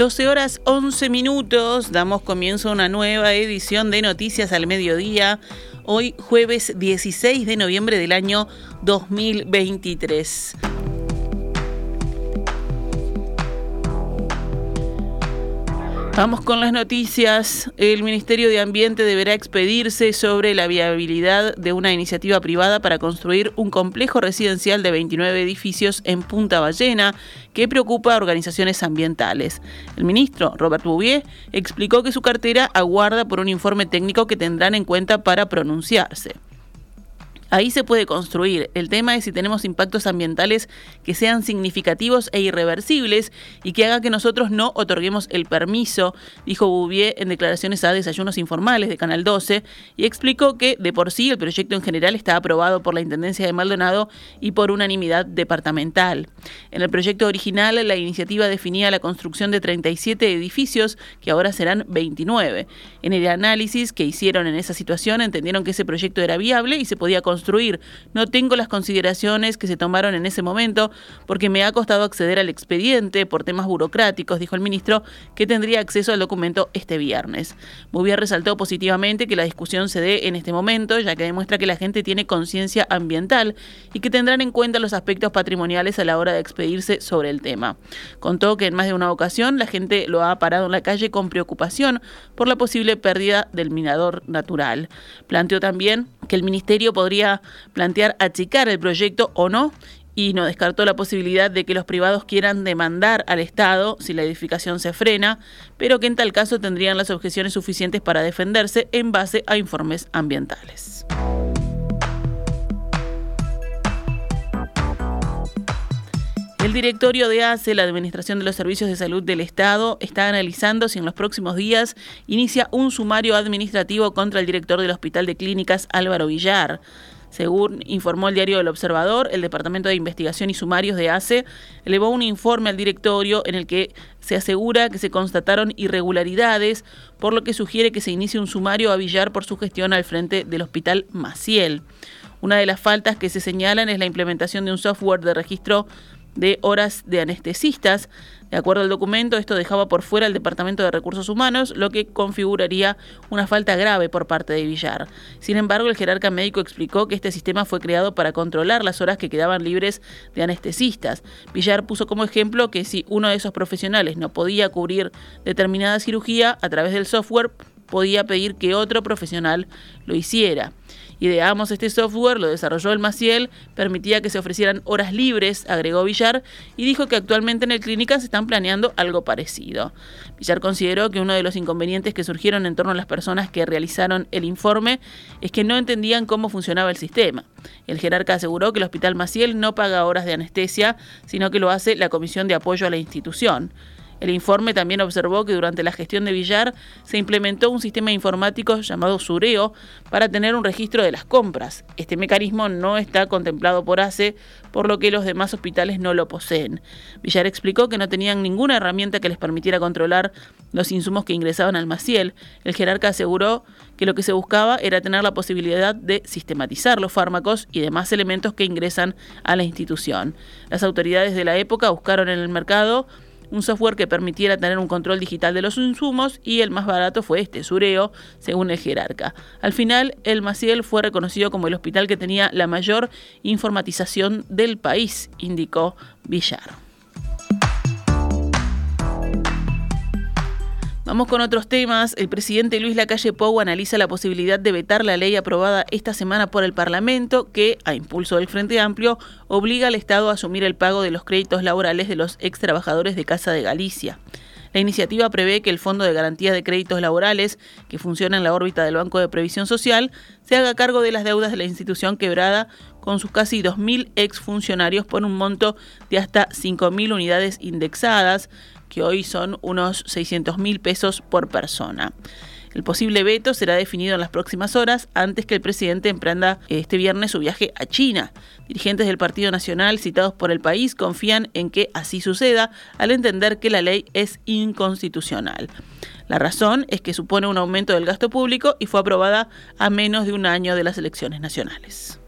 12 horas 11 minutos, damos comienzo a una nueva edición de Noticias al Mediodía, hoy jueves 16 de noviembre del año 2023. Vamos con las noticias. El Ministerio de Ambiente deberá expedirse sobre la viabilidad de una iniciativa privada para construir un complejo residencial de 29 edificios en Punta Ballena que preocupa a organizaciones ambientales. El ministro, Robert Bouvier, explicó que su cartera aguarda por un informe técnico que tendrán en cuenta para pronunciarse. Ahí se puede construir. El tema es si tenemos impactos ambientales que sean significativos e irreversibles y que haga que nosotros no otorguemos el permiso, dijo Bouvier en declaraciones a Desayunos Informales de Canal 12 y explicó que de por sí el proyecto en general está aprobado por la Intendencia de Maldonado y por unanimidad departamental. En el proyecto original la iniciativa definía la construcción de 37 edificios que ahora serán 29. En el análisis que hicieron en esa situación entendieron que ese proyecto era viable y se podía construir No tengo las consideraciones que se tomaron en ese momento porque me ha costado acceder al expediente por temas burocráticos, dijo el ministro, que tendría acceso al documento este viernes. Bouvier resaltó positivamente que la discusión se dé en este momento, ya que demuestra que la gente tiene conciencia ambiental y que tendrán en cuenta los aspectos patrimoniales a la hora de expedirse sobre el tema. Contó que en más de una ocasión la gente lo ha parado en la calle con preocupación por la posible pérdida del minador natural. Planteó también que el ministerio podría plantear achicar el proyecto o no y no descartó la posibilidad de que los privados quieran demandar al Estado si la edificación se frena, pero que en tal caso tendrían las objeciones suficientes para defenderse en base a informes ambientales. El directorio de ACE, la Administración de los Servicios de Salud del Estado, está analizando si en los próximos días inicia un sumario administrativo contra el director del Hospital de Clínicas Álvaro Villar. Según informó el diario El Observador, el Departamento de Investigación y Sumarios de ACE elevó un informe al directorio en el que se asegura que se constataron irregularidades, por lo que sugiere que se inicie un sumario a Villar por su gestión al frente del Hospital Maciel. Una de las faltas que se señalan es la implementación de un software de registro de horas de anestesistas. De acuerdo al documento, esto dejaba por fuera el Departamento de Recursos Humanos, lo que configuraría una falta grave por parte de Villar. Sin embargo, el jerarca médico explicó que este sistema fue creado para controlar las horas que quedaban libres de anestesistas. Villar puso como ejemplo que si uno de esos profesionales no podía cubrir determinada cirugía a través del software, podía pedir que otro profesional lo hiciera. Ideamos este software, lo desarrolló el Maciel, permitía que se ofrecieran horas libres, agregó Villar, y dijo que actualmente en el clínica se están planeando algo parecido. Villar consideró que uno de los inconvenientes que surgieron en torno a las personas que realizaron el informe es que no entendían cómo funcionaba el sistema. El jerarca aseguró que el Hospital Maciel no paga horas de anestesia, sino que lo hace la Comisión de Apoyo a la institución. El informe también observó que durante la gestión de Villar se implementó un sistema informático llamado Sureo para tener un registro de las compras. Este mecanismo no está contemplado por ACE, por lo que los demás hospitales no lo poseen. Villar explicó que no tenían ninguna herramienta que les permitiera controlar los insumos que ingresaban al Maciel. El jerarca aseguró que lo que se buscaba era tener la posibilidad de sistematizar los fármacos y demás elementos que ingresan a la institución. Las autoridades de la época buscaron en el mercado un software que permitiera tener un control digital de los insumos y el más barato fue este, Sureo, según el jerarca. Al final, el Maciel fue reconocido como el hospital que tenía la mayor informatización del país, indicó Villar. Vamos con otros temas. El presidente Luis Lacalle Pou analiza la posibilidad de vetar la ley aprobada esta semana por el Parlamento que, a impulso del Frente Amplio, obliga al Estado a asumir el pago de los créditos laborales de los ex trabajadores de Casa de Galicia. La iniciativa prevé que el Fondo de Garantía de Créditos Laborales, que funciona en la órbita del Banco de Previsión Social, se haga cargo de las deudas de la institución quebrada con sus casi 2.000 exfuncionarios por un monto de hasta 5.000 unidades indexadas, que hoy son unos 600 mil pesos por persona. El posible veto será definido en las próximas horas antes que el presidente emprenda este viernes su viaje a China. Dirigentes del Partido Nacional citados por el país confían en que así suceda al entender que la ley es inconstitucional. La razón es que supone un aumento del gasto público y fue aprobada a menos de un año de las elecciones nacionales.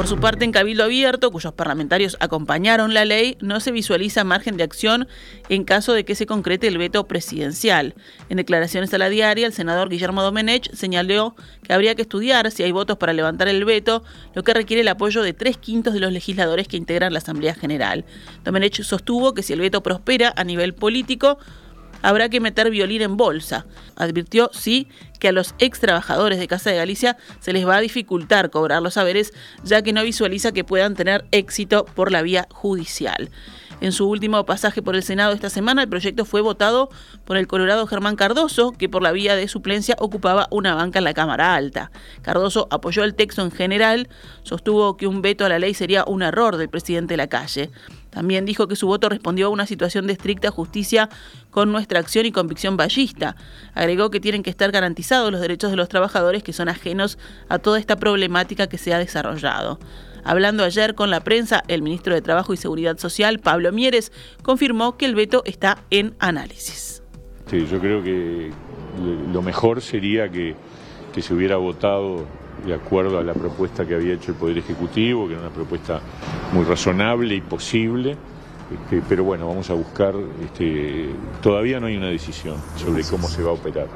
Por su parte, en Cabildo Abierto, cuyos parlamentarios acompañaron la ley, no se visualiza margen de acción en caso de que se concrete el veto presidencial. En declaraciones a la diaria, el senador Guillermo Domenech señaló que habría que estudiar si hay votos para levantar el veto, lo que requiere el apoyo de tres quintos de los legisladores que integran la Asamblea General. Domenech sostuvo que si el veto prospera a nivel político, habrá que meter violín en bolsa. Advirtió, sí, que a los ex trabajadores de Casa de Galicia se les va a dificultar cobrar los saberes, ya que no visualiza que puedan tener éxito por la vía judicial. En su último pasaje por el Senado esta semana, el proyecto fue votado por el colorado Germán Cardoso, que por la vía de suplencia ocupaba una banca en la Cámara Alta. Cardoso apoyó el texto en general, sostuvo que un veto a la ley sería un error del presidente de la calle. También dijo que su voto respondió a una situación de estricta justicia con nuestra acción y convicción ballista. Agregó que tienen que estar garantizados los derechos de los trabajadores que son ajenos a toda esta problemática que se ha desarrollado. Hablando ayer con la prensa, el ministro de Trabajo y Seguridad Social, Pablo Mieres, confirmó que el veto está en análisis. Sí, yo creo que lo mejor sería que, que se hubiera votado de acuerdo a la propuesta que había hecho el Poder Ejecutivo, que era una propuesta muy razonable y posible. Este, pero bueno, vamos a buscar, este, todavía no hay una decisión sobre cómo se va a operar.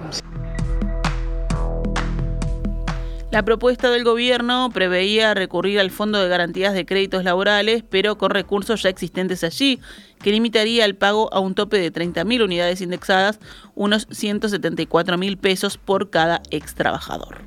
La propuesta del gobierno preveía recurrir al Fondo de Garantías de Créditos Laborales, pero con recursos ya existentes allí, que limitaría el pago a un tope de 30.000 unidades indexadas, unos 174.000 pesos por cada ex trabajador.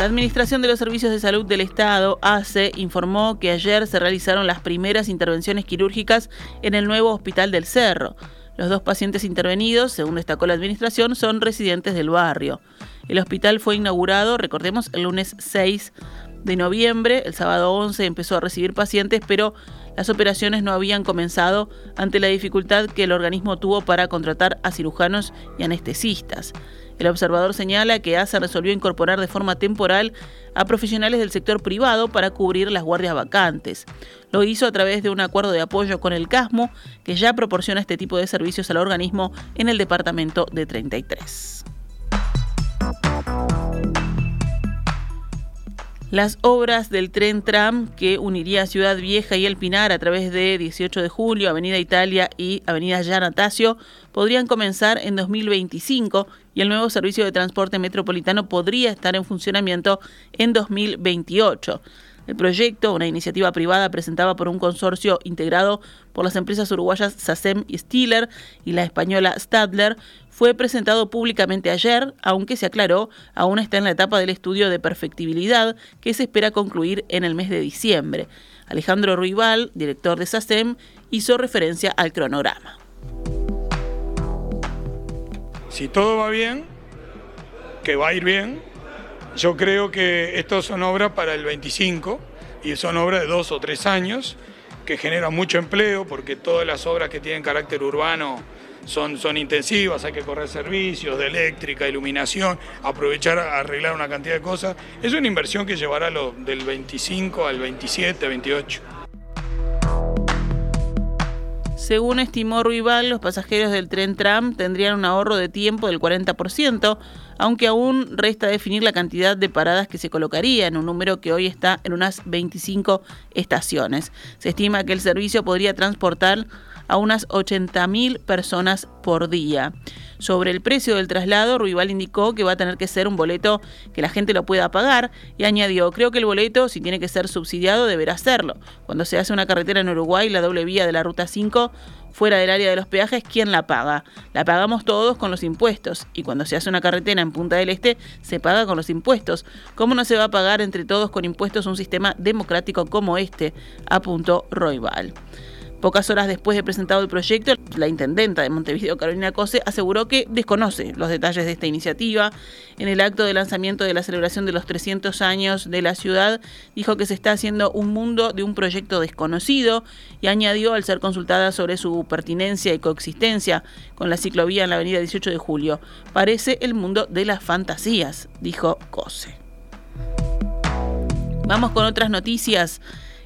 La Administración de los Servicios de Salud del Estado, ACE, informó que ayer se realizaron las primeras intervenciones quirúrgicas en el nuevo Hospital del Cerro. Los dos pacientes intervenidos, según destacó la Administración, son residentes del barrio. El hospital fue inaugurado, recordemos, el lunes 6 de noviembre. El sábado 11 empezó a recibir pacientes, pero las operaciones no habían comenzado ante la dificultad que el organismo tuvo para contratar a cirujanos y anestesistas. El observador señala que ASA resolvió incorporar de forma temporal a profesionales del sector privado para cubrir las guardias vacantes. Lo hizo a través de un acuerdo de apoyo con el CASMO, que ya proporciona este tipo de servicios al organismo en el departamento de 33. Las obras del tren tram que uniría Ciudad Vieja y El Pinar a través de 18 de julio, Avenida Italia y Avenida Yanatacio podrían comenzar en 2025 y el nuevo servicio de transporte metropolitano podría estar en funcionamiento en 2028. El proyecto, una iniciativa privada presentada por un consorcio integrado por las empresas uruguayas SACEM y Stiller y la española Stadler, fue presentado públicamente ayer, aunque se aclaró, aún está en la etapa del estudio de perfectibilidad que se espera concluir en el mes de diciembre. Alejandro Ruibal, director de SACEM, hizo referencia al cronograma. Si todo va bien, que va a ir bien, yo creo que estas son obras para el 25 y son obras de dos o tres años que generan mucho empleo porque todas las obras que tienen carácter urbano son, son intensivas, hay que correr servicios de eléctrica, iluminación, aprovechar arreglar una cantidad de cosas. Es una inversión que llevará lo, del 25 al 27, 28. Según estimó Ruibal, los pasajeros del tren tram tendrían un ahorro de tiempo del 40%, aunque aún resta definir la cantidad de paradas que se colocaría en un número que hoy está en unas 25 estaciones. Se estima que el servicio podría transportar a unas 80.000 personas por día. Sobre el precio del traslado, Ruibal indicó que va a tener que ser un boleto que la gente lo pueda pagar y añadió, creo que el boleto, si tiene que ser subsidiado, deberá hacerlo. Cuando se hace una carretera en Uruguay, la doble vía de la Ruta 5, fuera del área de los peajes, ¿quién la paga? La pagamos todos con los impuestos. Y cuando se hace una carretera en Punta del Este, se paga con los impuestos. ¿Cómo no se va a pagar entre todos con impuestos un sistema democrático como este? apuntó Roybal. Pocas horas después de presentado el proyecto, la intendenta de Montevideo, Carolina Cose, aseguró que desconoce los detalles de esta iniciativa. En el acto de lanzamiento de la celebración de los 300 años de la ciudad, dijo que se está haciendo un mundo de un proyecto desconocido y añadió, al ser consultada sobre su pertinencia y coexistencia con la ciclovía en la avenida 18 de julio, parece el mundo de las fantasías, dijo Cose. Vamos con otras noticias.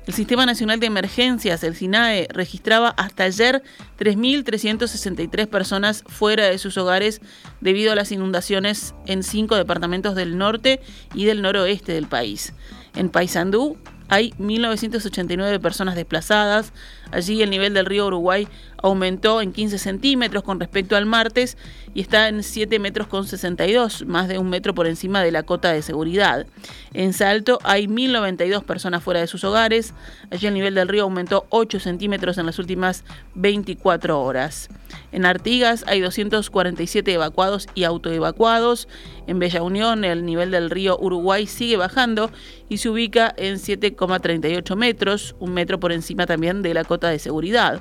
El Sistema Nacional de Emergencias, el SINAE, registraba hasta ayer 3.363 personas fuera de sus hogares debido a las inundaciones en cinco departamentos del norte y del noroeste del país. En Paysandú hay 1.989 personas desplazadas. Allí el nivel del río Uruguay aumentó en 15 centímetros con respecto al martes y está en 7 metros con 62, más de un metro por encima de la cota de seguridad. En Salto hay 1.092 personas fuera de sus hogares. Allí el nivel del río aumentó 8 centímetros en las últimas 24 horas. En Artigas hay 247 evacuados y autoevacuados. En Bella Unión el nivel del río Uruguay sigue bajando y se ubica en 7,38 metros, un metro por encima también de la cota de seguridad.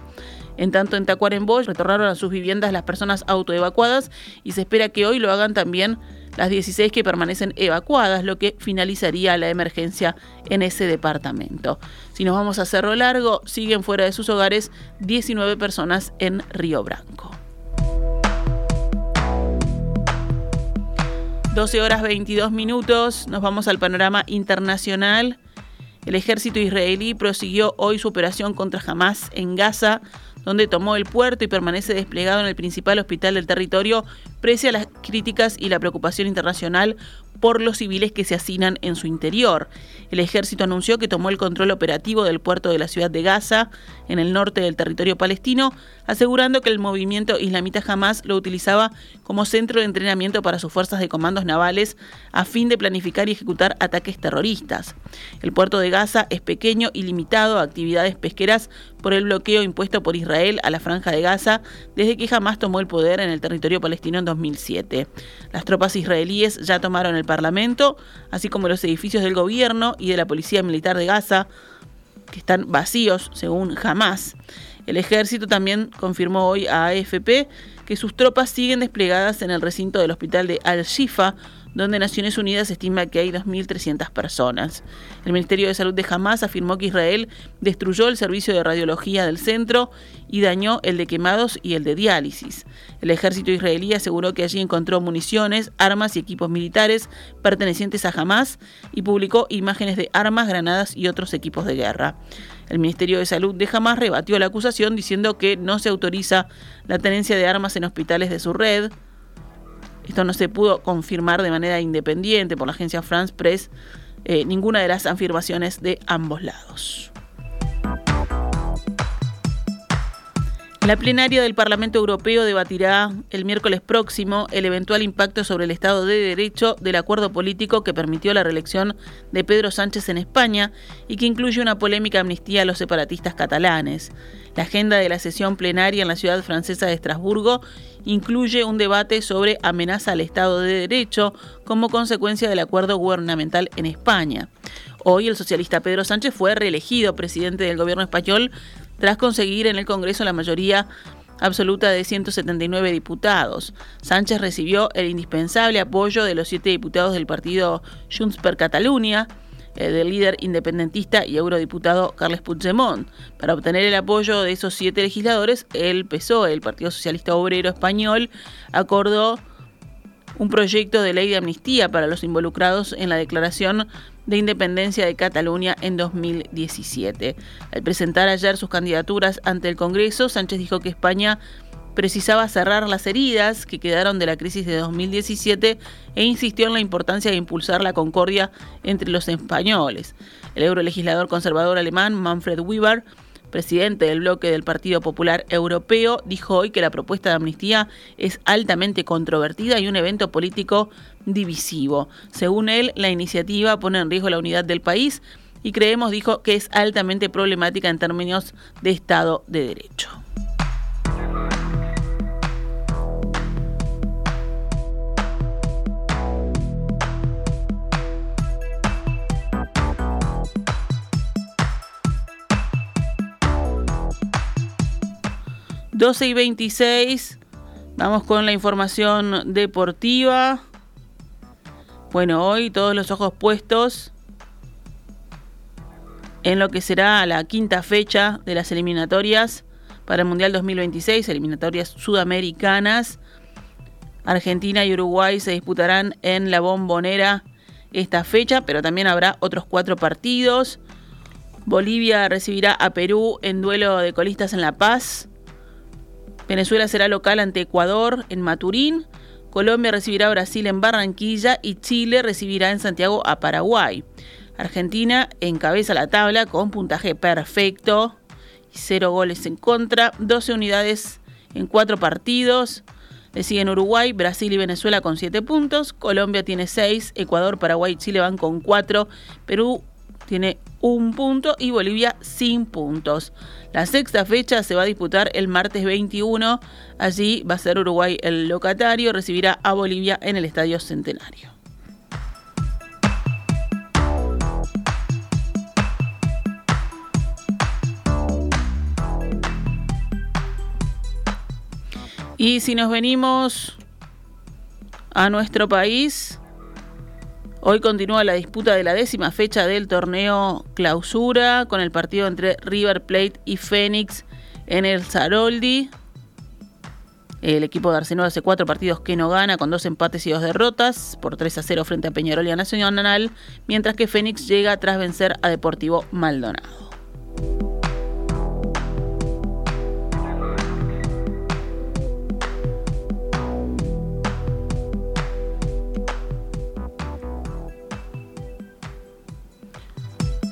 En tanto, en Tacuarembó retornaron a sus viviendas las personas autoevacuadas y se espera que hoy lo hagan también las 16 que permanecen evacuadas, lo que finalizaría la emergencia en ese departamento. Si nos vamos a Cerro Largo, siguen fuera de sus hogares 19 personas en Río Branco. 12 horas 22 minutos, nos vamos al panorama internacional. El ejército israelí prosiguió hoy su operación contra Hamas en Gaza, donde tomó el puerto y permanece desplegado en el principal hospital del territorio, pese a las críticas y la preocupación internacional por los civiles que se hacinan en su interior. El ejército anunció que tomó el control operativo del puerto de la ciudad de Gaza, en el norte del territorio palestino, asegurando que el movimiento islamita jamás lo utilizaba como centro de entrenamiento para sus fuerzas de comandos navales a fin de planificar y ejecutar ataques terroristas. El puerto de Gaza es pequeño y limitado a actividades pesqueras por el bloqueo impuesto por Israel a la franja de Gaza desde que jamás tomó el poder en el territorio palestino en 2007. Las tropas israelíes ya tomaron el Parlamento, así como los edificios del gobierno y de la Policía Militar de Gaza, que están vacíos según Hamas. El ejército también confirmó hoy a AFP que sus tropas siguen desplegadas en el recinto del hospital de Al-Shifa, donde Naciones Unidas estima que hay 2.300 personas. El Ministerio de Salud de Hamas afirmó que Israel destruyó el servicio de radiología del centro y dañó el de quemados y el de diálisis. El ejército israelí aseguró que allí encontró municiones, armas y equipos militares pertenecientes a Hamas y publicó imágenes de armas, granadas y otros equipos de guerra. El Ministerio de Salud de Hamas rebatió la acusación diciendo que no se autoriza la tenencia de armas en hospitales de su red. Esto no se pudo confirmar de manera independiente por la agencia France Press, eh, ninguna de las afirmaciones de ambos lados. La plenaria del Parlamento Europeo debatirá el miércoles próximo el eventual impacto sobre el Estado de Derecho del acuerdo político que permitió la reelección de Pedro Sánchez en España y que incluye una polémica amnistía a los separatistas catalanes. La agenda de la sesión plenaria en la ciudad francesa de Estrasburgo incluye un debate sobre amenaza al Estado de Derecho como consecuencia del acuerdo gubernamental en España. Hoy el socialista Pedro Sánchez fue reelegido presidente del gobierno español tras conseguir en el Congreso la mayoría absoluta de 179 diputados. Sánchez recibió el indispensable apoyo de los siete diputados del partido Junts per Catalunya, eh, del líder independentista y eurodiputado Carles Puigdemont. Para obtener el apoyo de esos siete legisladores, el PSOE, el Partido Socialista Obrero Español, acordó un proyecto de ley de amnistía para los involucrados en la declaración de independencia de Cataluña en 2017. Al presentar ayer sus candidaturas ante el Congreso, Sánchez dijo que España precisaba cerrar las heridas que quedaron de la crisis de 2017 e insistió en la importancia de impulsar la concordia entre los españoles. El eurolegislador conservador alemán Manfred Weber presidente del bloque del Partido Popular Europeo, dijo hoy que la propuesta de amnistía es altamente controvertida y un evento político divisivo. Según él, la iniciativa pone en riesgo la unidad del país y creemos, dijo, que es altamente problemática en términos de Estado de Derecho. 12 y 26. Vamos con la información deportiva. Bueno, hoy todos los ojos puestos en lo que será la quinta fecha de las eliminatorias para el Mundial 2026, eliminatorias sudamericanas. Argentina y Uruguay se disputarán en la bombonera esta fecha, pero también habrá otros cuatro partidos Bolivia recibirá a Perú en duelo de colistas en La Paz. Venezuela será local ante Ecuador en Maturín. Colombia recibirá a Brasil en Barranquilla y Chile recibirá en Santiago a Paraguay. Argentina encabeza la tabla con puntaje perfecto cero goles en contra, 12 unidades en cuatro partidos. Le siguen Uruguay, Brasil y Venezuela con 7 puntos. Colombia tiene 6, Ecuador, Paraguay y Chile van con 4. Perú tiene un punto y Bolivia sin puntos. La sexta fecha se va a disputar el martes 21. Allí va a ser Uruguay el locatario, recibirá a Bolivia en el Estadio Centenario. Y si nos venimos a nuestro país, hoy continúa la disputa de la décima fecha del torneo clausura con el partido entre River Plate y Fénix en el Zaroldi. El equipo de Arsenal hace cuatro partidos que no gana, con dos empates y dos derrotas, por 3 a 0 frente a Peñarol y a Nacional, mientras que Fénix llega tras vencer a Deportivo Maldonado.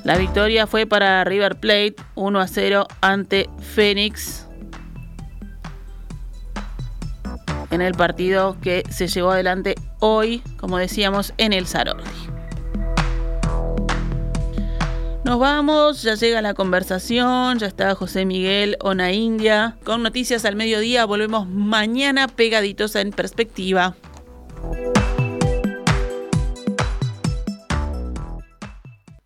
La victoria fue para River Plate 1 a 0 ante Fénix en el partido que se llevó adelante hoy, como decíamos, en el Saroli. Nos vamos, ya llega la conversación, ya está José Miguel Ona India con noticias al mediodía. Volvemos mañana pegaditos en perspectiva.